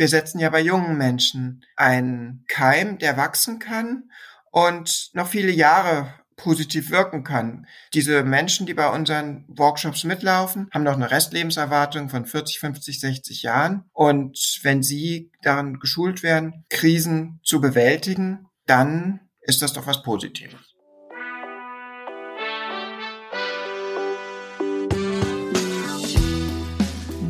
wir setzen ja bei jungen Menschen einen Keim, der wachsen kann und noch viele Jahre positiv wirken kann. Diese Menschen, die bei unseren Workshops mitlaufen, haben noch eine Restlebenserwartung von 40, 50, 60 Jahren. Und wenn sie daran geschult werden, Krisen zu bewältigen, dann ist das doch was Positives.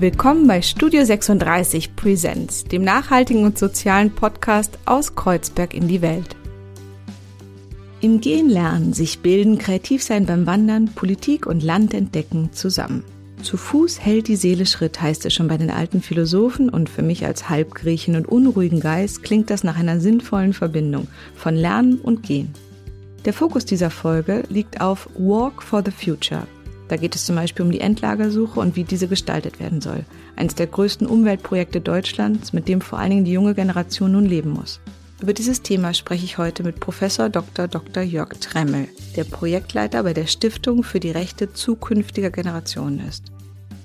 Willkommen bei Studio 36 Presents, dem nachhaltigen und sozialen Podcast aus Kreuzberg in die Welt. Im Gehen lernen, sich bilden, kreativ sein beim Wandern, Politik und Land entdecken zusammen. Zu Fuß hält die Seele Schritt, heißt es schon bei den alten Philosophen und für mich als Halbgriechen und unruhigen Geist klingt das nach einer sinnvollen Verbindung von Lernen und Gehen. Der Fokus dieser Folge liegt auf Walk for the Future, da geht es zum Beispiel um die Endlagersuche und wie diese gestaltet werden soll. Eines der größten Umweltprojekte Deutschlands, mit dem vor allen Dingen die junge Generation nun leben muss. Über dieses Thema spreche ich heute mit Professor Dr. Dr. Jörg Tremmel, der Projektleiter bei der Stiftung für die Rechte zukünftiger Generationen ist.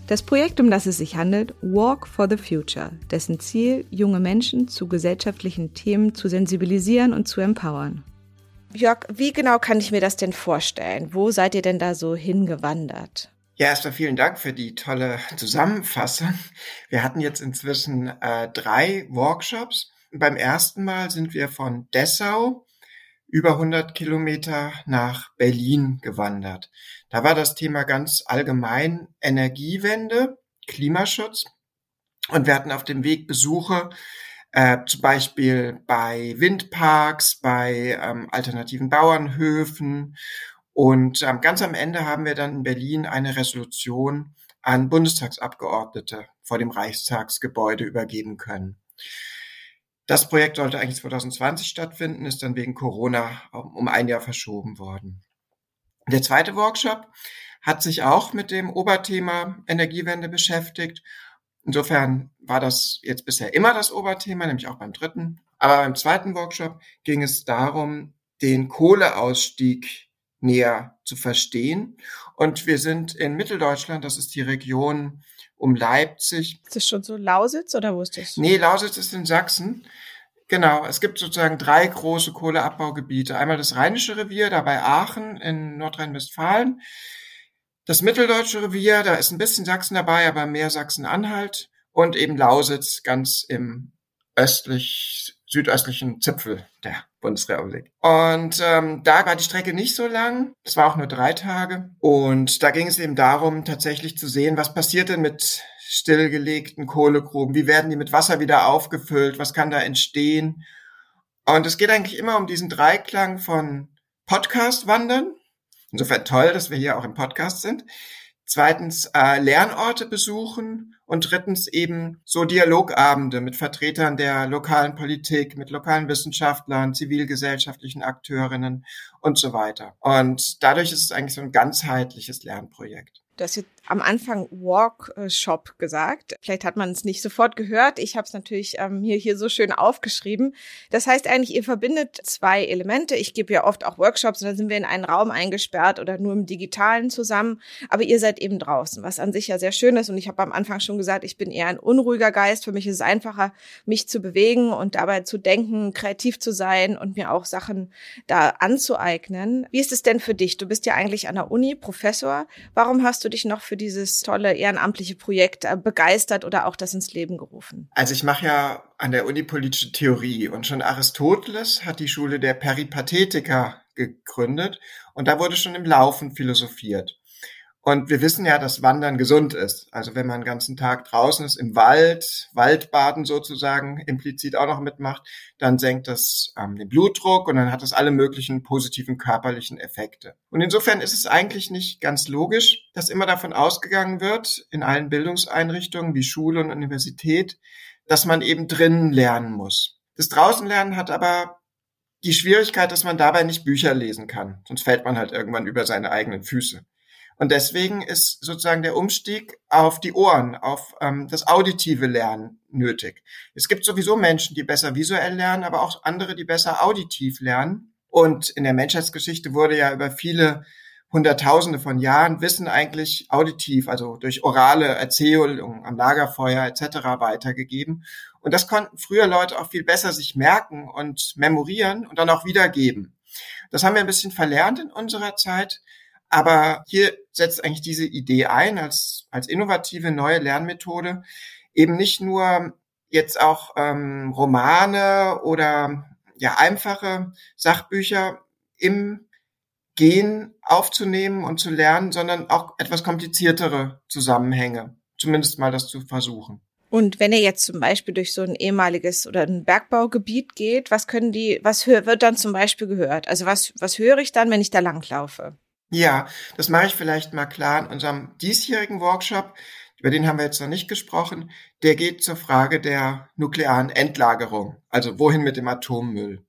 Das Projekt, um das es sich handelt, Walk for the Future, dessen Ziel, junge Menschen zu gesellschaftlichen Themen zu sensibilisieren und zu empowern. Jörg, wie genau kann ich mir das denn vorstellen? Wo seid ihr denn da so hingewandert? Ja, erstmal vielen Dank für die tolle Zusammenfassung. Wir hatten jetzt inzwischen äh, drei Workshops. Beim ersten Mal sind wir von Dessau über 100 Kilometer nach Berlin gewandert. Da war das Thema ganz allgemein Energiewende, Klimaschutz. Und wir hatten auf dem Weg Besuche äh, zum Beispiel bei Windparks, bei ähm, alternativen Bauernhöfen. Und ähm, ganz am Ende haben wir dann in Berlin eine Resolution an Bundestagsabgeordnete vor dem Reichstagsgebäude übergeben können. Das Projekt sollte eigentlich 2020 stattfinden, ist dann wegen Corona um ein Jahr verschoben worden. Der zweite Workshop hat sich auch mit dem Oberthema Energiewende beschäftigt Insofern war das jetzt bisher immer das Oberthema, nämlich auch beim dritten. Aber beim zweiten Workshop ging es darum, den Kohleausstieg näher zu verstehen. Und wir sind in Mitteldeutschland, das ist die Region um Leipzig. Ist das schon so Lausitz oder wo ist das? Nee, Lausitz ist in Sachsen. Genau, es gibt sozusagen drei große Kohleabbaugebiete. Einmal das Rheinische Revier, da bei Aachen in Nordrhein-Westfalen. Das Mitteldeutsche Revier, da ist ein bisschen Sachsen dabei, aber mehr Sachsen-Anhalt und eben Lausitz ganz im östlich, südöstlichen Zipfel der Bundesrepublik. Und ähm, da war die Strecke nicht so lang. Es war auch nur drei Tage. Und da ging es eben darum, tatsächlich zu sehen, was passiert denn mit stillgelegten Kohlegruben? Wie werden die mit Wasser wieder aufgefüllt? Was kann da entstehen? Und es geht eigentlich immer um diesen Dreiklang von Podcast-Wandern, Insofern toll, dass wir hier auch im Podcast sind. Zweitens äh, Lernorte besuchen und drittens eben so Dialogabende mit Vertretern der lokalen Politik, mit lokalen Wissenschaftlern, zivilgesellschaftlichen Akteurinnen und so weiter. Und dadurch ist es eigentlich so ein ganzheitliches Lernprojekt. Du jetzt am Anfang Workshop gesagt. Vielleicht hat man es nicht sofort gehört. Ich habe es natürlich ähm, hier, hier so schön aufgeschrieben. Das heißt eigentlich, ihr verbindet zwei Elemente. Ich gebe ja oft auch Workshops und dann sind wir in einen Raum eingesperrt oder nur im Digitalen zusammen. Aber ihr seid eben draußen, was an sich ja sehr schön ist. Und ich habe am Anfang schon gesagt, ich bin eher ein unruhiger Geist. Für mich ist es einfacher, mich zu bewegen und dabei zu denken, kreativ zu sein und mir auch Sachen da anzueignen. Wie ist es denn für dich? Du bist ja eigentlich an der Uni Professor. Warum hast du dich noch für dieses tolle ehrenamtliche Projekt äh, begeistert oder auch das ins Leben gerufen? Also ich mache ja an der Uni politische Theorie und schon Aristoteles hat die Schule der Peripathetiker gegründet und da wurde schon im Laufen philosophiert. Und wir wissen ja, dass Wandern gesund ist. Also wenn man den ganzen Tag draußen ist, im Wald, Waldbaden sozusagen implizit auch noch mitmacht, dann senkt das ähm, den Blutdruck und dann hat das alle möglichen positiven körperlichen Effekte. Und insofern ist es eigentlich nicht ganz logisch, dass immer davon ausgegangen wird, in allen Bildungseinrichtungen wie Schule und Universität, dass man eben drinnen lernen muss. Das Draußenlernen hat aber die Schwierigkeit, dass man dabei nicht Bücher lesen kann. Sonst fällt man halt irgendwann über seine eigenen Füße. Und deswegen ist sozusagen der Umstieg auf die Ohren, auf ähm, das auditive Lernen nötig. Es gibt sowieso Menschen, die besser visuell lernen, aber auch andere, die besser auditiv lernen. Und in der Menschheitsgeschichte wurde ja über viele Hunderttausende von Jahren Wissen eigentlich auditiv, also durch orale Erzählung am Lagerfeuer etc. weitergegeben. Und das konnten früher Leute auch viel besser sich merken und memorieren und dann auch wiedergeben. Das haben wir ein bisschen verlernt in unserer Zeit. Aber hier setzt eigentlich diese Idee ein als, als innovative neue Lernmethode, eben nicht nur jetzt auch ähm, Romane oder ja einfache Sachbücher im Gehen aufzunehmen und zu lernen, sondern auch etwas kompliziertere Zusammenhänge, zumindest mal das zu versuchen. Und wenn ihr jetzt zum Beispiel durch so ein ehemaliges oder ein Bergbaugebiet geht, was können die, was wird dann zum Beispiel gehört? Also was, was höre ich dann, wenn ich da langlaufe? Ja, das mache ich vielleicht mal klar in unserem diesjährigen Workshop. Über den haben wir jetzt noch nicht gesprochen. Der geht zur Frage der nuklearen Endlagerung. Also wohin mit dem Atommüll?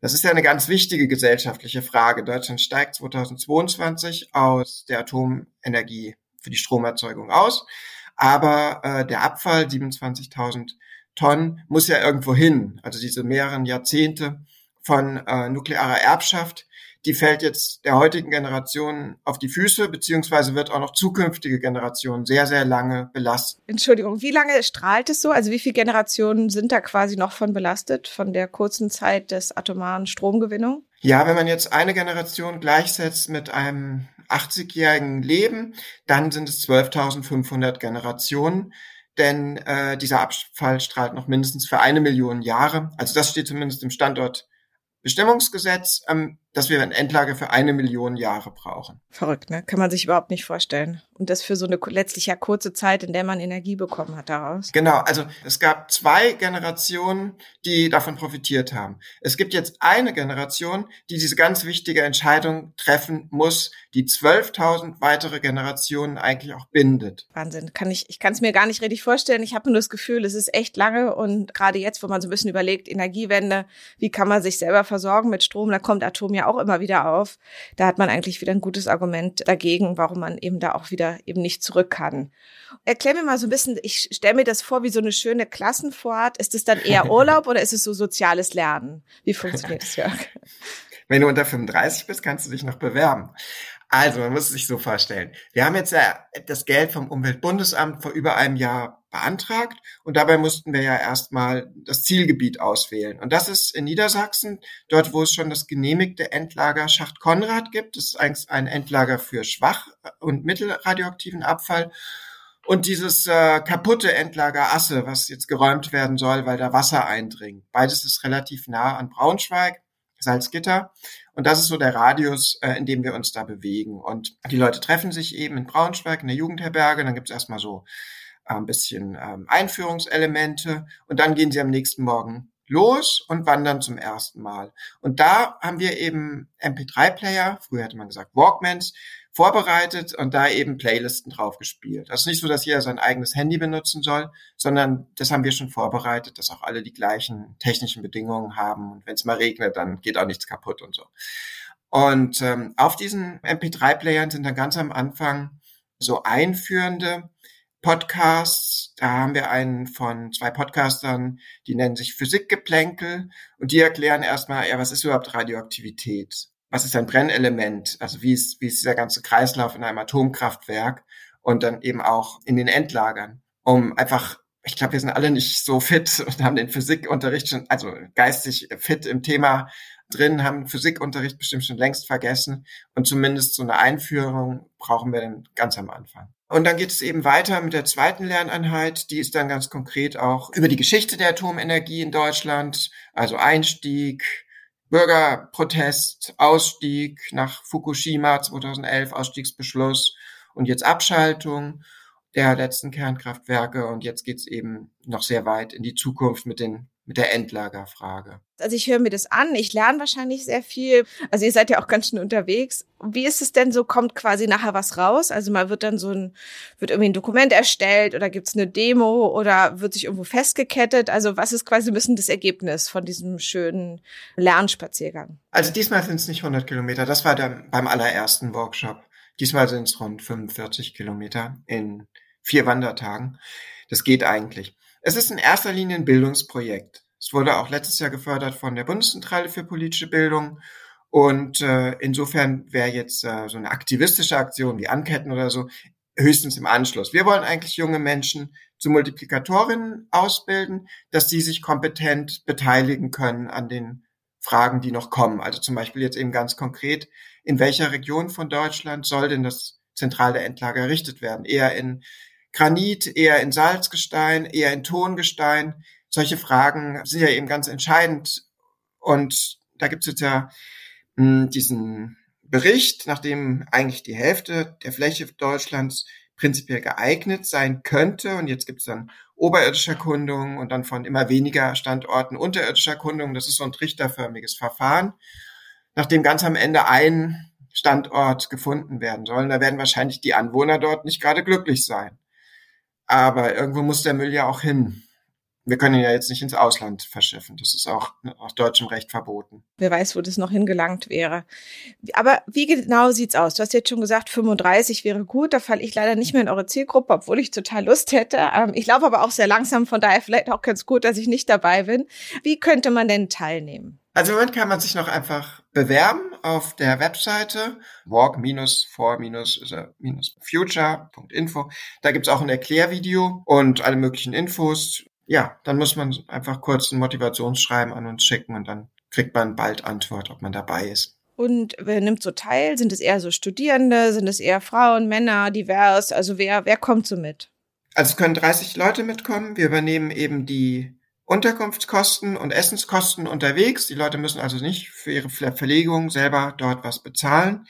Das ist ja eine ganz wichtige gesellschaftliche Frage. Deutschland steigt 2022 aus der Atomenergie für die Stromerzeugung aus. Aber äh, der Abfall, 27.000 Tonnen, muss ja irgendwo hin. Also diese mehreren Jahrzehnte von äh, nuklearer Erbschaft, die fällt jetzt der heutigen Generation auf die Füße, beziehungsweise wird auch noch zukünftige Generationen sehr, sehr lange belastet. Entschuldigung, wie lange strahlt es so? Also wie viele Generationen sind da quasi noch von belastet, von der kurzen Zeit des atomaren Stromgewinnung? Ja, wenn man jetzt eine Generation gleichsetzt mit einem 80-jährigen Leben, dann sind es 12.500 Generationen denn äh, dieser Abfall strahlt noch mindestens für eine Million Jahre. Also das steht zumindest im Standort Bestimmungsgesetz, ähm, dass wir eine Endlage für eine Million Jahre brauchen. Verrückt, ne? Kann man sich überhaupt nicht vorstellen. Und das für so eine letztlich ja kurze Zeit, in der man Energie bekommen hat daraus. Genau, also es gab zwei Generationen, die davon profitiert haben. Es gibt jetzt eine Generation, die diese ganz wichtige Entscheidung treffen muss, die 12.000 weitere Generationen eigentlich auch bindet. Wahnsinn, kann ich, ich kann es mir gar nicht richtig vorstellen. Ich habe nur das Gefühl, es ist echt lange und gerade jetzt, wo man so ein bisschen überlegt, Energiewende, wie kann man sich selber versorgen mit Strom, da kommt Atom ja auch immer wieder auf. Da hat man eigentlich wieder ein gutes Argument dagegen, warum man eben da auch wieder eben nicht zurück kann. Erklär mir mal so ein bisschen, ich stelle mir das vor wie so eine schöne Klassenfahrt. Ist es dann eher Urlaub oder ist es so soziales Lernen? Wie funktioniert das, Jörg? Wenn du unter 35 bist, kannst du dich noch bewerben. Also, man muss es sich so vorstellen. Wir haben jetzt ja das Geld vom Umweltbundesamt vor über einem Jahr beantragt und dabei mussten wir ja erstmal das Zielgebiet auswählen. Und das ist in Niedersachsen, dort wo es schon das genehmigte Endlager Schacht Konrad gibt. Das ist eigentlich ein Endlager für schwach und mittelradioaktiven Abfall. Und dieses äh, kaputte Endlager Asse, was jetzt geräumt werden soll, weil da Wasser eindringt. Beides ist relativ nah an Braunschweig, Salzgitter. Und das ist so der Radius, äh, in dem wir uns da bewegen. Und die Leute treffen sich eben in Braunschweig in der Jugendherberge. Dann gibt es erstmal so äh, ein bisschen ähm, Einführungselemente und dann gehen sie am nächsten Morgen los und wandern zum ersten Mal. Und da haben wir eben MP3-Player, früher hätte man gesagt Walkmans, vorbereitet und da eben Playlisten drauf gespielt. Also nicht so, dass jeder sein eigenes Handy benutzen soll, sondern das haben wir schon vorbereitet, dass auch alle die gleichen technischen Bedingungen haben. Und wenn es mal regnet, dann geht auch nichts kaputt und so. Und ähm, auf diesen MP3-Playern sind dann ganz am Anfang so einführende Podcasts. Da haben wir einen von zwei Podcastern, die nennen sich Physikgeplänkel und die erklären erstmal, ja, was ist überhaupt Radioaktivität? Was ist ein Brennelement? Also wie ist, wie ist dieser ganze Kreislauf in einem Atomkraftwerk und dann eben auch in den Endlagern, um einfach ich glaube, wir sind alle nicht so fit und haben den Physikunterricht schon, also geistig fit im Thema drin, haben Physikunterricht bestimmt schon längst vergessen und zumindest so eine Einführung brauchen wir dann ganz am Anfang. Und dann geht es eben weiter mit der zweiten Lerneinheit, die ist dann ganz konkret auch über die Geschichte der Atomenergie in Deutschland, also Einstieg, Bürgerprotest, Ausstieg nach Fukushima 2011, Ausstiegsbeschluss und jetzt Abschaltung der letzten Kernkraftwerke. Und jetzt geht's eben noch sehr weit in die Zukunft mit den mit der Endlagerfrage. Also ich höre mir das an, ich lerne wahrscheinlich sehr viel. Also ihr seid ja auch ganz schön unterwegs. Wie ist es denn so, kommt quasi nachher was raus? Also mal wird dann so ein, wird irgendwie ein Dokument erstellt oder gibt's eine Demo oder wird sich irgendwo festgekettet? Also was ist quasi ein bisschen das Ergebnis von diesem schönen Lernspaziergang? Also diesmal sind es nicht 100 Kilometer, das war dann beim allerersten Workshop. Diesmal sind es rund 45 Kilometer in vier Wandertagen. Das geht eigentlich. Es ist in erster Linie ein Bildungsprojekt. Es wurde auch letztes Jahr gefördert von der Bundeszentrale für politische Bildung. Und äh, insofern wäre jetzt äh, so eine aktivistische Aktion wie Anketten oder so höchstens im Anschluss. Wir wollen eigentlich junge Menschen zu Multiplikatorinnen ausbilden, dass sie sich kompetent beteiligen können an den Fragen, die noch kommen. Also zum Beispiel jetzt eben ganz konkret, in welcher Region von Deutschland soll denn das zentrale Endlager errichtet werden? Eher in Granit, eher in Salzgestein, eher in Tongestein. Solche Fragen sind ja eben ganz entscheidend. Und da gibt es jetzt ja mh, hm, diesen Bericht, nachdem eigentlich die Hälfte der Fläche Deutschlands prinzipiell geeignet sein könnte. Und jetzt gibt es dann oberirdische Erkundungen und dann von immer weniger Standorten unterirdischer Erkundungen. Das ist so ein trichterförmiges Verfahren, nachdem ganz am Ende ein Standort gefunden werden soll. Und da werden wahrscheinlich die Anwohner dort nicht gerade glücklich sein. Aber irgendwo muss der Müll ja auch hin wir können ihn ja jetzt nicht ins Ausland verschiffen. Das ist auch aus deutschem Recht verboten. Wer weiß, wo das noch hingelangt wäre. Aber wie genau sieht's aus? Du hast jetzt schon gesagt, 35 wäre gut. Da falle ich leider nicht mehr in eure Zielgruppe, obwohl ich total Lust hätte. Ähm, ich laufe aber auch sehr langsam, von daher vielleicht auch ganz gut, dass ich nicht dabei bin. Wie könnte man denn teilnehmen? Also im Moment kann man sich noch einfach bewerben auf der Webseite walk-for-future.info. Da gibt's auch ein Erklärvideo und alle möglichen Infos ja, dann muss man einfach kurz ein Motivationsschreiben an uns schicken und dann kriegt man bald Antwort, ob man dabei ist. Und wer nimmt so teil? Sind es eher so Studierende? Sind es eher Frauen, Männer, divers? Also wer, wer kommt so mit? Also es können 30 Leute mitkommen. Wir übernehmen eben die Unterkunftskosten und Essenskosten unterwegs. Die Leute müssen also nicht für ihre Verlegung selber dort was bezahlen.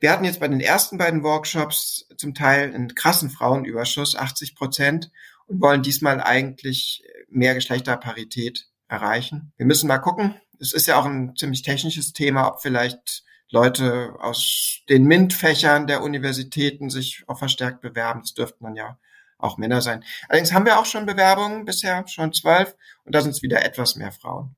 Wir hatten jetzt bei den ersten beiden Workshops zum Teil einen krassen Frauenüberschuss, 80 Prozent und wollen diesmal eigentlich mehr Geschlechterparität erreichen. Wir müssen mal gucken. Es ist ja auch ein ziemlich technisches Thema, ob vielleicht Leute aus den MINT-Fächern der Universitäten sich auch verstärkt bewerben. Das dürften dann ja auch Männer sein. Allerdings haben wir auch schon Bewerbungen bisher, schon zwölf, und da sind es wieder etwas mehr Frauen.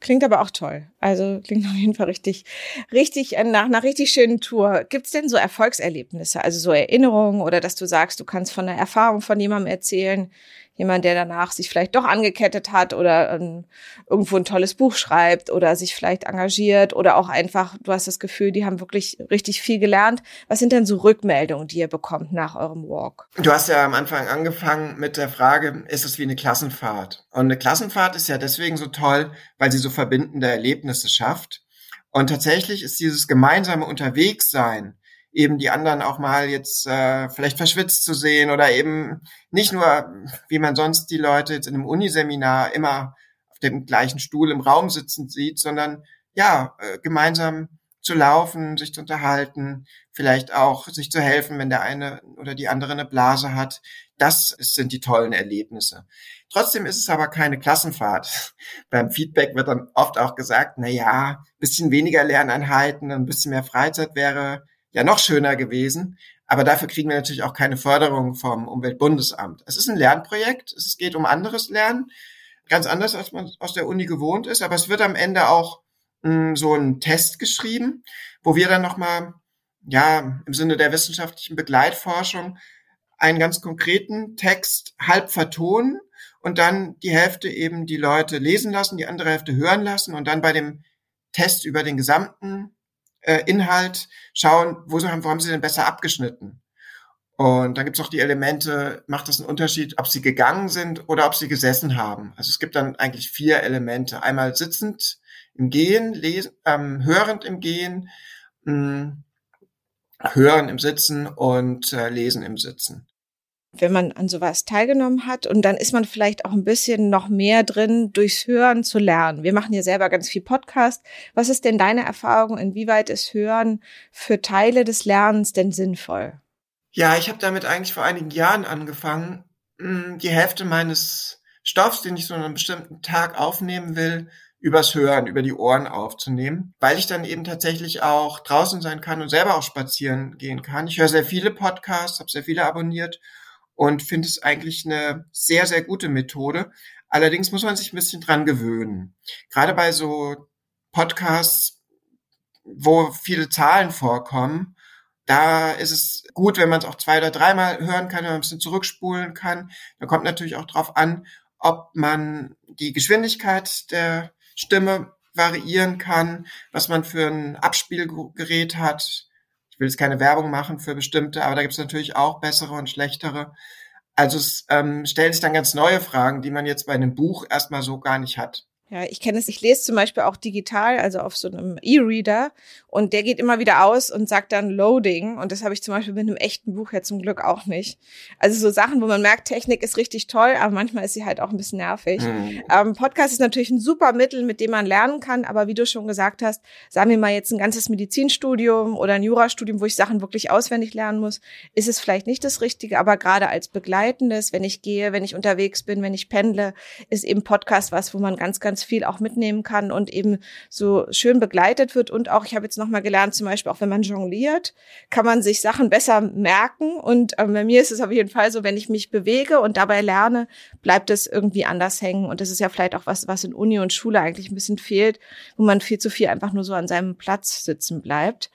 Klingt aber auch toll. Also klingt auf jeden Fall richtig, richtig äh, nach einer richtig schönen Tour. Gibt's denn so Erfolgserlebnisse, also so Erinnerungen oder dass du sagst, du kannst von einer Erfahrung von jemandem erzählen, jemand, der danach sich vielleicht doch angekettet hat oder ähm, irgendwo ein tolles Buch schreibt oder sich vielleicht engagiert oder auch einfach, du hast das Gefühl, die haben wirklich richtig viel gelernt. Was sind denn so Rückmeldungen, die ihr bekommt nach eurem Walk? Du hast ja am Anfang angefangen mit der Frage, ist es wie eine Klassenfahrt? Und eine Klassenfahrt ist ja deswegen so toll, weil sie so verbindende Erlebnisse schafft. Und tatsächlich ist dieses gemeinsame Unterwegssein eben die anderen auch mal jetzt äh, vielleicht verschwitzt zu sehen oder eben nicht nur, wie man sonst die Leute jetzt in einem Uniseminar immer auf dem gleichen Stuhl im Raum sitzen sieht, sondern ja, äh, gemeinsam zu laufen, sich zu unterhalten, vielleicht auch sich zu helfen, wenn der eine oder die andere eine Blase hat. Das sind die tollen Erlebnisse. Trotzdem ist es aber keine Klassenfahrt. Beim Feedback wird dann oft auch gesagt, na ja, bisschen weniger Lerneinheiten, ein bisschen mehr Freizeit wäre ja noch schöner gewesen. Aber dafür kriegen wir natürlich auch keine Förderung vom Umweltbundesamt. Es ist ein Lernprojekt. Es geht um anderes Lernen. Ganz anders, als man aus der Uni gewohnt ist. Aber es wird am Ende auch mh, hm, so ein Test geschrieben, wo wir dann nochmal, ja, im Sinne der wissenschaftlichen Begleitforschung einen ganz konkreten Text halb vertonen und dann die Hälfte eben die Leute lesen lassen, die andere Hälfte hören lassen und dann bei dem Test über den gesamten äh, Inhalt schauen, wo, haben, wo haben sie denn besser abgeschnitten. Und dann gibt es auch die Elemente, macht das einen Unterschied, ob sie gegangen sind oder ob sie gesessen haben. Also es gibt dann eigentlich vier Elemente. Einmal sitzend im Gehen, lesen, ähm, hörend im Gehen, mh, hm, hören im Sitzen und äh, lesen im Sitzen wenn man an sowas teilgenommen hat und dann ist man vielleicht auch ein bisschen noch mehr drin, durchs Hören zu lernen. Wir machen ja selber ganz viel Podcast. Was ist denn deine Erfahrung? Inwieweit ist Hören für Teile des Lernens denn sinnvoll? Ja, ich habe damit eigentlich vor einigen Jahren angefangen, hm, die Hälfte meines Stoffs, den ich so an einem bestimmten Tag aufnehmen will, übers Hören, über die Ohren aufzunehmen, weil ich dann eben tatsächlich auch draußen sein kann und selber auch spazieren gehen kann. Ich höre sehr viele Podcasts, habe sehr viele abonniert und finde es eigentlich eine sehr, sehr gute Methode. Allerdings muss man sich ein bisschen dran gewöhnen. Gerade bei so Podcasts, wo viele Zahlen vorkommen, da ist es gut, wenn man es auch zwei oder dreimal hören kann, wenn man ein bisschen zurückspulen kann. Da kommt natürlich auch drauf an, ob man die Geschwindigkeit der Stimme variieren kann, was man für ein Abspielgerät hat. Ich will jetzt keine Werbung machen für bestimmte, aber da gibt es natürlich auch bessere und schlechtere. Also es ähm, stellen sich dann ganz neue Fragen, die man jetzt bei einem Buch erstmal so gar nicht hat. Ja, ich kenne es. Ich lese zum Beispiel auch digital, also auf so einem E-Reader und der geht immer wieder aus und sagt dann Loading und das habe ich zum Beispiel mit einem echten Buch ja zum Glück auch nicht. Also so Sachen, wo man merkt, Technik ist richtig toll, aber manchmal ist sie halt auch ein bisschen nervig. Mhm. Ähm, Podcast ist natürlich ein super Mittel, mit dem man lernen kann, aber wie du schon gesagt hast, sagen wir mal jetzt ein ganzes Medizinstudium oder ein Jurastudium, wo ich Sachen wirklich auswendig lernen muss, ist es vielleicht nicht das Richtige, aber gerade als begleitendes, wenn ich gehe, wenn ich unterwegs bin, wenn ich pendle, ist eben Podcast was, wo man ganz, ganz ganz viel auch mitnehmen kann und eben so schön begleitet wird. Und auch, ich habe jetzt nochmal gelernt, zum Beispiel auch wenn man jongliert, kann man sich Sachen besser merken. Und ähm, bei mir ist es auf jeden Fall so, wenn ich mich bewege und dabei lerne, bleibt es irgendwie anders hängen. Und das ist ja vielleicht auch was, was in Uni und Schule eigentlich ein bisschen fehlt, wo man viel zu viel einfach nur so an seinem Platz sitzen bleibt.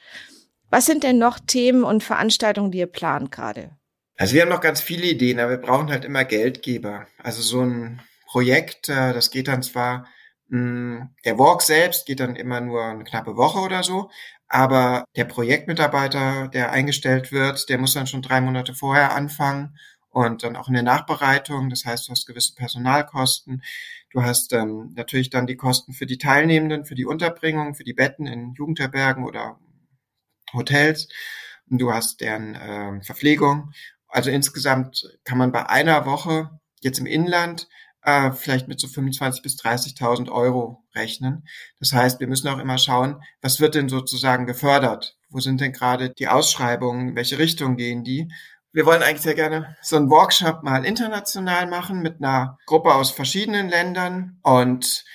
Was sind denn noch Themen und Veranstaltungen, die ihr plant gerade? Also wir haben noch ganz viele Ideen, aber wir brauchen halt immer Geldgeber. Also so ein Projekt, äh, das geht dann zwar, mh, hm, der Walk selbst geht dann immer nur eine knappe Woche oder so, aber der Projektmitarbeiter, der eingestellt wird, der muss dann schon drei Monate vorher anfangen und dann auch in der Nachbereitung. Das heißt, du hast gewisse Personalkosten. Du hast ähm, natürlich dann die Kosten für die Teilnehmenden, für die Unterbringung, für die Betten in Jugendherbergen oder Hotels. Und du hast deren äh, Verpflegung. Also insgesamt kann man bei einer Woche jetzt im Inland äh, vielleicht mit so 25 bis 30.000 Euro rechnen. Das heißt, wir müssen auch immer schauen, was wird denn sozusagen gefördert? Wo sind denn gerade die Ausschreibungen? In welche Richtung gehen die? Wir wollen eigentlich sehr gerne so einen Workshop mal international machen mit einer Gruppe aus verschiedenen Ländern und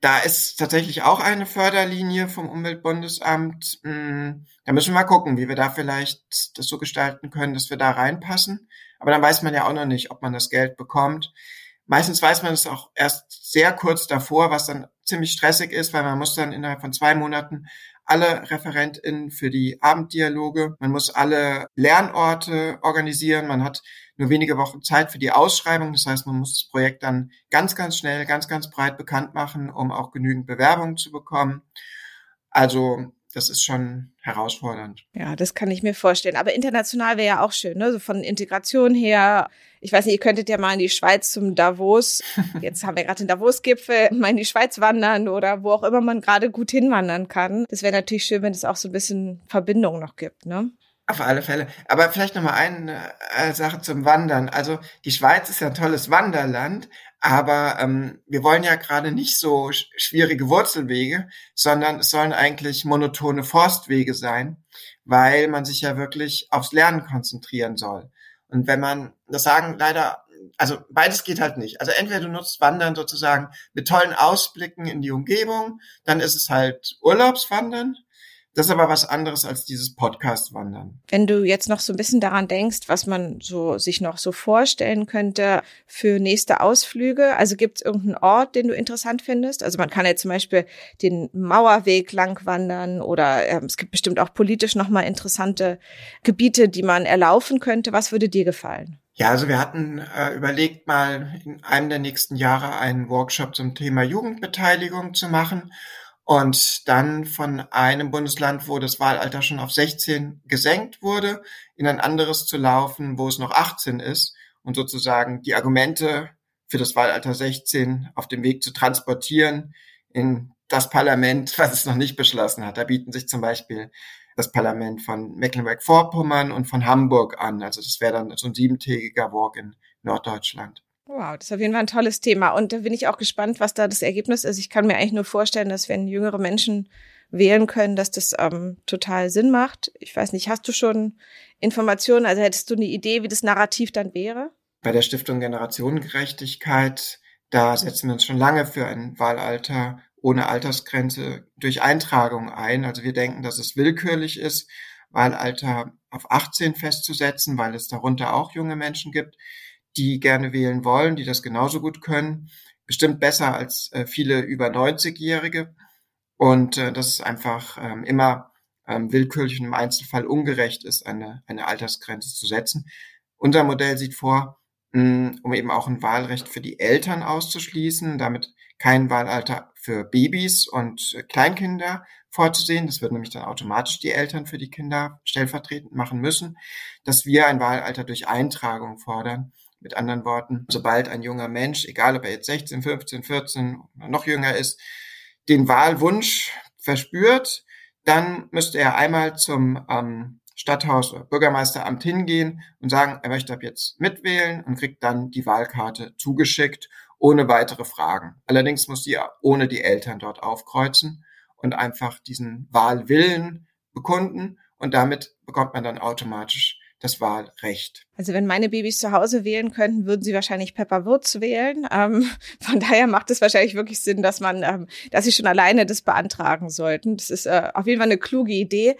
da ist tatsächlich auch eine Förderlinie vom Umweltbundesamt. Hm, da müssen wir mal gucken, wie wir da vielleicht das so gestalten können, dass wir da reinpassen. Aber dann weiß man ja auch noch nicht, ob man das Geld bekommt. Meistens weiß man es auch erst sehr kurz davor, was dann ziemlich stressig ist, weil man muss dann innerhalb von zwei Monaten alle ReferentInnen für die Abenddialoge, man muss alle Lernorte organisieren, man hat nur wenige Wochen Zeit für die Ausschreibung. Das heißt, man muss das Projekt dann ganz, ganz schnell, ganz, ganz breit bekannt machen, um auch genügend Bewerbungen zu bekommen. Also das ist schon herausfordernd. Ja, das kann ich mir vorstellen. Aber international wäre ja auch schön, ne? So von Integration her. Ich weiß nicht, ihr könntet ja mal in die Schweiz zum Davos. Jetzt haben wir gerade den Davos-Gipfel, mal in die Schweiz wandern oder wo auch immer man gerade gut hinwandern kann. Das wäre natürlich schön, wenn es auch so ein bisschen Verbindung noch gibt, ne? Auf alle Fälle. Aber vielleicht noch mal eine äh, Sache zum Wandern. Also die Schweiz ist ja ein tolles Wanderland, aber ähm, wir wollen ja gerade nicht so schwierige Wurzelwege, sondern es sollen eigentlich monotone Forstwege sein, weil man sich ja wirklich aufs Lernen konzentrieren soll. Und wenn man, das sagen leider, also beides geht halt nicht. Also entweder du nutzt Wandern sozusagen mit tollen Ausblicken in die Umgebung, dann ist es halt Urlaubswandern. Das ist aber was anderes als dieses Podcast-Wandern. Wenn du jetzt noch so ein bisschen daran denkst, was man so sich noch so vorstellen könnte für nächste Ausflüge, also gibt es irgendeinen Ort, den du interessant findest? Also man kann ja zum Beispiel den Mauerweg lang wandern oder äh, es gibt bestimmt auch politisch nochmal interessante Gebiete, die man erlaufen könnte. Was würde dir gefallen? Ja, also wir hatten äh, überlegt, mal in einem der nächsten Jahre einen Workshop zum Thema Jugendbeteiligung zu machen und dann von einem Bundesland, wo das Wahlalter schon auf 16 gesenkt wurde, in ein anderes zu laufen, wo es noch 18 ist und sozusagen die Argumente für das Wahlalter 16 auf dem Weg zu transportieren in das Parlament, was es noch nicht beschlossen hat. Da bieten sich zum Beispiel das Parlament von Mecklenburg-Vorpommern und von Hamburg an. Also das wäre dann so ein siebentägiger Walk in Norddeutschland. Wow, das ist auf jeden Fall ein tolles Thema. Und da bin ich auch gespannt, was da das Ergebnis ist. Ich kann mir eigentlich nur vorstellen, dass wenn jüngere Menschen wählen können, dass das ähm, total Sinn macht. Ich weiß nicht, hast du schon Informationen? Also hättest du eine Idee, wie das Narrativ dann wäre? Bei der Stiftung Generationengerechtigkeit, da setzen wir uns schon lange für ein Wahlalter ohne Altersgrenze durch Eintragung ein. Also wir denken, dass es willkürlich ist, Wahlalter auf 18 festzusetzen, weil es darunter auch junge Menschen gibt die gerne wählen wollen, die das genauso gut können. Bestimmt besser als äh, viele über 90-Jährige. Und äh, dass es einfach ähm, immer ähm, willkürlich und im Einzelfall ungerecht ist, eine, eine Altersgrenze zu setzen. Unser Modell sieht vor, mh, um eben auch ein Wahlrecht für die Eltern auszuschließen, damit kein Wahlalter für Babys und Kleinkinder vorzusehen. Das würden nämlich dann automatisch die Eltern für die Kinder stellvertretend machen müssen, dass wir ein Wahlalter durch Eintragung fordern. Mit anderen Worten, sobald ein junger Mensch, egal ob er jetzt 16, 15, 14 oder noch jünger ist, den Wahlwunsch verspürt, dann müsste er einmal zum ähm, Stadthaus oder Bürgermeisteramt hingehen und sagen, er möchte ab jetzt mitwählen und kriegt dann die Wahlkarte zugeschickt ohne weitere Fragen. Allerdings muss sie ohne die Eltern dort aufkreuzen und einfach diesen Wahlwillen bekunden und damit bekommt man dann automatisch das Wahlrecht. Also wenn meine Babys zu Hause wählen könnten, würden sie wahrscheinlich Pepper Wurz wählen. Ähm, von daher macht es wahrscheinlich wirklich Sinn, dass man, ähm, dass sie schon alleine das beantragen sollten. Das ist äh, auf jeden Fall eine kluge Idee.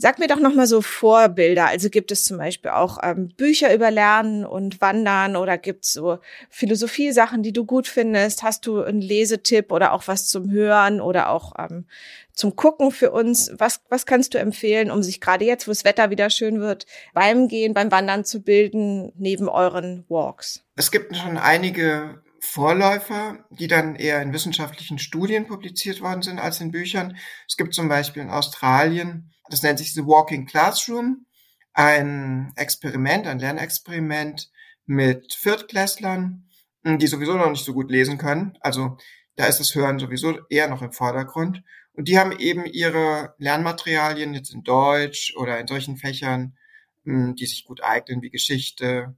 Sag mir doch noch mal so Vorbilder. Also gibt es zum Beispiel auch ähm, Bücher über Lernen und Wandern oder gibt es so Philosophie-Sachen, die du gut findest? Hast du einen Lesetipp oder auch was zum Hören oder auch ähm, zum Gucken für uns? Was, was kannst du empfehlen, um sich gerade jetzt, wo das Wetter wieder schön wird, beim Gehen, beim Wandern zu bilden, neben euren Walks? Es gibt schon einige Vorläufer, die dann eher in wissenschaftlichen Studien publiziert worden sind als in Büchern. Es gibt zum Beispiel in Australien das nennt sich The Walking Classroom, ein Experiment, ein Lernexperiment mit Viertklässlern, die sowieso noch nicht so gut lesen können. Also da ist das Hören sowieso eher noch im Vordergrund. Und die haben eben ihre Lernmaterialien jetzt in Deutsch oder in solchen Fächern, hm, die sich gut eignen, wie Geschichte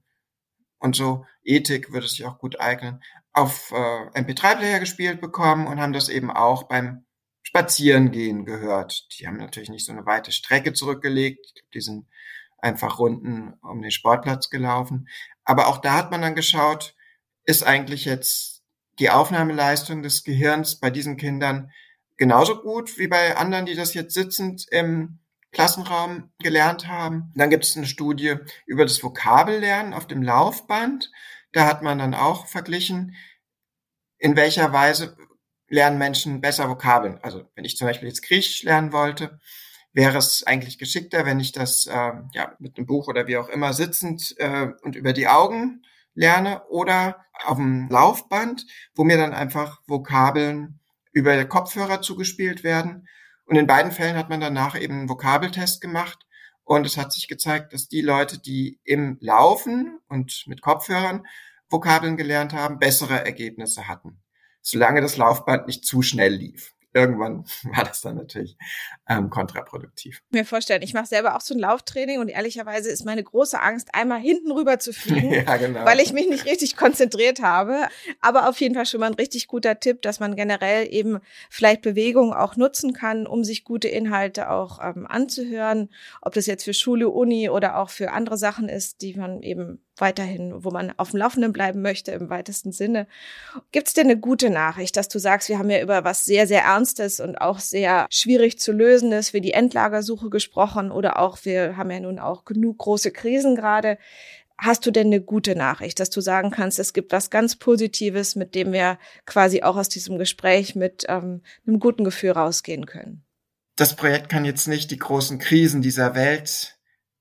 und so. Ethik würde sich auch gut eignen, auf äh, MP3-Player gespielt bekommen und haben das eben auch beim Spazierengehen gehört. Die haben natürlich nicht so eine weite Strecke zurückgelegt. Die sind einfach Runden um den Sportplatz gelaufen. Aber auch da hat man dann geschaut, ist eigentlich jetzt die Aufnahmeleistung des Gehirns bei diesen Kindern genauso gut wie bei anderen, die das jetzt sitzend im Klassenraum gelernt haben. Dann gibt es eine Studie über das Vokabellernen auf dem Laufband. Da hat man dann auch verglichen, in welcher Weise lernen Menschen besser Vokabeln. Also wenn ich zum Beispiel jetzt Griechisch lernen wollte, wäre es eigentlich geschickter, wenn ich das äh, ja, mit einem Buch oder wie auch immer sitzend äh, und über die Augen lerne oder auf dem Laufband, wo mir dann einfach Vokabeln über Kopfhörer zugespielt werden. Und in beiden Fällen hat man danach eben einen Vokabeltest gemacht. Und es hat sich gezeigt, dass die Leute, die im Laufen und mit Kopfhörern Vokabeln gelernt haben, bessere Ergebnisse hatten solange das Laufband nicht zu schnell lief. Irgendwann war das dann natürlich ähm, kontraproduktiv. Mir vorstellen, ich mache selber auch so ein Lauftraining und ehrlicherweise ist meine große Angst, einmal hinten rüber zu fliegen, ja, genau. weil ich mich nicht richtig konzentriert habe. Aber auf jeden Fall schon mal ein richtig guter Tipp, dass man generell eben vielleicht Bewegung auch nutzen kann, um sich gute Inhalte auch ähm, anzuhören. Ob das jetzt für Schule, Uni oder auch für andere Sachen ist, die man eben weiterhin, wo man auf dem Laufenden bleiben möchte im weitesten Sinne. Gibt es denn eine gute Nachricht, dass du sagst, wir haben ja über was sehr, sehr Ernstes und auch sehr schwierig zu lösendes wie die Endlagersuche gesprochen oder auch wir haben ja nun auch genug große Krisen gerade. Hast du denn eine gute Nachricht, dass du sagen kannst, es gibt was ganz Positives, mit dem wir quasi auch aus diesem Gespräch mit ähm, einem guten Gefühl rausgehen können? Das Projekt kann jetzt nicht die großen Krisen dieser Welt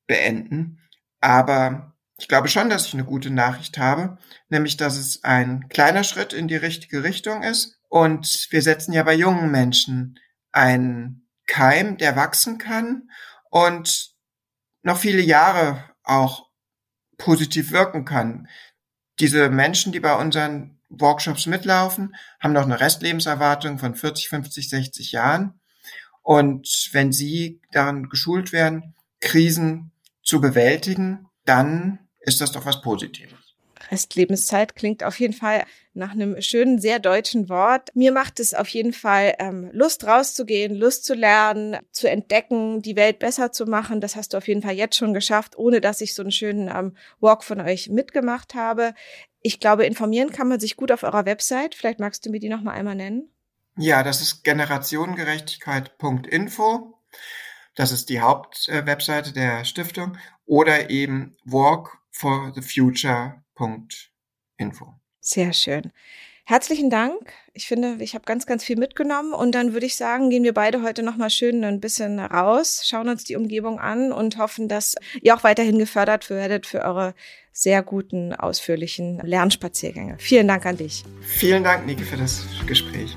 beenden, aber ich glaube schon, dass ich eine gute Nachricht habe, nämlich dass es ein kleiner Schritt in die richtige Richtung ist. Und wir setzen ja bei jungen Menschen einen Keim, der wachsen kann und noch viele Jahre auch positiv wirken kann. Diese Menschen, die bei unseren Workshops mitlaufen, haben noch eine Restlebenserwartung von 40, 50, 60 Jahren. Und wenn sie daran geschult werden, Krisen zu bewältigen, dann ist das doch was Positives. Restlebenszeit klingt auf jeden Fall nach einem schönen, sehr deutschen Wort. Mir macht es auf jeden Fall ähm, Lust rauszugehen, Lust zu lernen, zu entdecken, die Welt besser zu machen. Das hast du auf jeden Fall jetzt schon geschafft, ohne dass ich so einen schönen ähm, Walk von euch mitgemacht habe. Ich glaube, informieren kann man sich gut auf eurer Website. Vielleicht magst du mir die noch mal einmal nennen. Ja, das ist generationengerechtigkeit.info. Das ist die Hauptwebseite der Stiftung oder eben Walk forthefuture.info. Sehr schön. Herzlichen Dank. Ich finde, ich habe ganz, ganz viel mitgenommen und dann würde ich sagen, gehen wir beide heute noch mal schön ein bisschen raus, schauen uns die Umgebung an und hoffen, dass ihr auch weiterhin gefördert werdet für eure sehr guten, ausführlichen Lernspaziergänge. Vielen Dank an dich. Vielen Dank, Niki, für das Gespräch.